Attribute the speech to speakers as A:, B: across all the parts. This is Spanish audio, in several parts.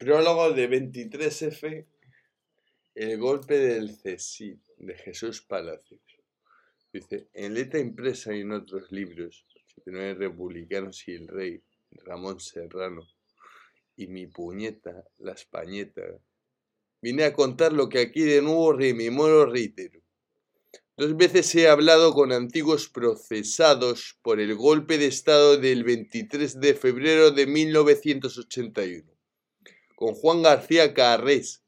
A: Prólogo de 23F, el golpe del CESID de Jesús Palacios. Dice, en letra impresa y en otros libros, hay Republicanos y el Rey, Ramón Serrano, y mi puñeta, la Españeta, vine a contar lo que aquí de nuevo rememoro reitero. Dos veces he hablado con antiguos procesados por el golpe de Estado del 23 de febrero de 1981 con Juan García Carrés,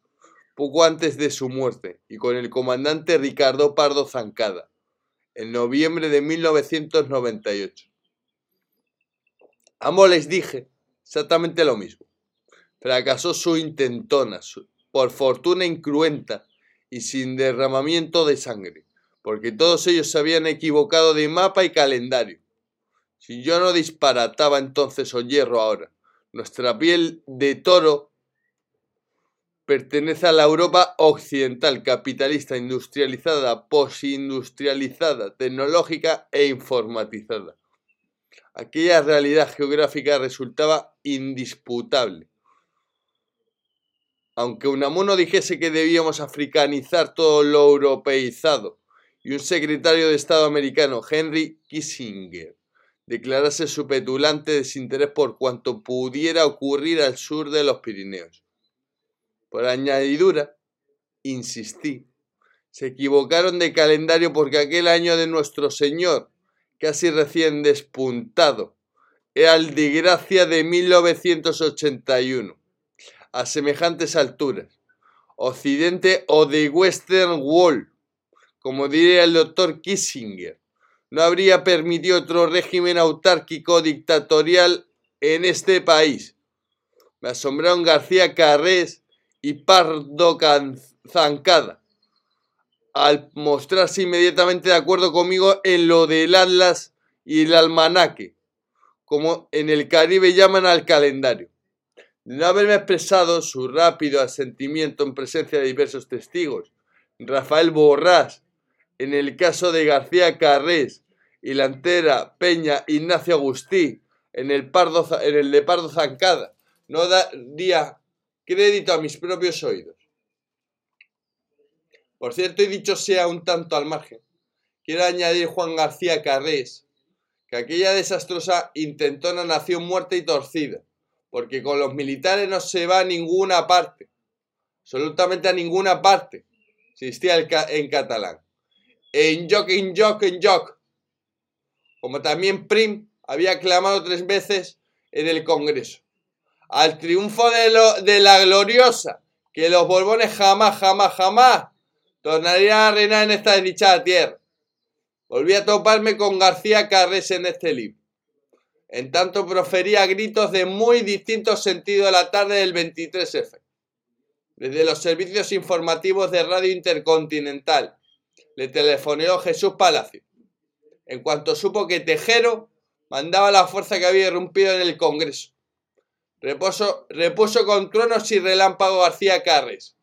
A: poco antes de su muerte, y con el comandante Ricardo Pardo Zancada, en noviembre de 1998. Ambos les dije exactamente lo mismo. Fracasó su intentona, por fortuna incruenta y sin derramamiento de sangre, porque todos ellos se habían equivocado de mapa y calendario. Si yo no disparataba entonces o hierro ahora, nuestra piel de toro pertenece a la Europa occidental, capitalista, industrializada, posindustrializada, tecnológica e informatizada. Aquella realidad geográfica resultaba indisputable. Aunque Unamuno dijese que debíamos africanizar todo lo europeizado y un secretario de Estado americano, Henry Kissinger, declarase su petulante desinterés por cuanto pudiera ocurrir al sur de los Pirineos. Por añadidura, insistí, se equivocaron de calendario porque aquel año de nuestro Señor, casi recién despuntado, era el de gracia de 1981, a semejantes alturas, Occidente o de Western Wall, como diría el doctor Kissinger, no habría permitido otro régimen autárquico dictatorial en este país. Me asombraron García Carrés y Pardo Zancada, al mostrarse inmediatamente de acuerdo conmigo en lo del Atlas y el almanaque, como en el Caribe llaman al calendario. De no haberme expresado su rápido asentimiento en presencia de diversos testigos, Rafael Borrás, en el caso de García Carrés y la entera Peña Ignacio Agustí, en el, Pardo, en el de Pardo Zancada, no daría crédito a mis propios oídos. Por cierto, y dicho sea un tanto al margen, quiero añadir Juan García Carrés, que aquella desastrosa intentona nació muerta y torcida, porque con los militares no se va a ninguna parte, absolutamente a ninguna parte, insistía en catalán. En joc, en joc, en joc. Como también Prim había clamado tres veces en el Congreso al triunfo de, lo, de la gloriosa, que los Borbones jamás, jamás, jamás tornarían a reinar en esta desdichada tierra. Volví a toparme con García Carrés en este libro. En tanto profería gritos de muy distinto sentido la tarde del 23F. Desde los servicios informativos de Radio Intercontinental le telefoneó Jesús Palacio. En cuanto supo que Tejero mandaba la fuerza que había irrumpido en el Congreso Reposo, repuso con truenos y relámpago García Carres,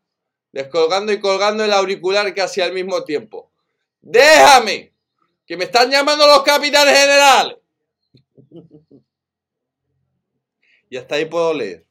A: descolgando y colgando el auricular casi al mismo tiempo. ¡Déjame! ¡Que me están llamando los capitanes generales! y hasta ahí puedo leer.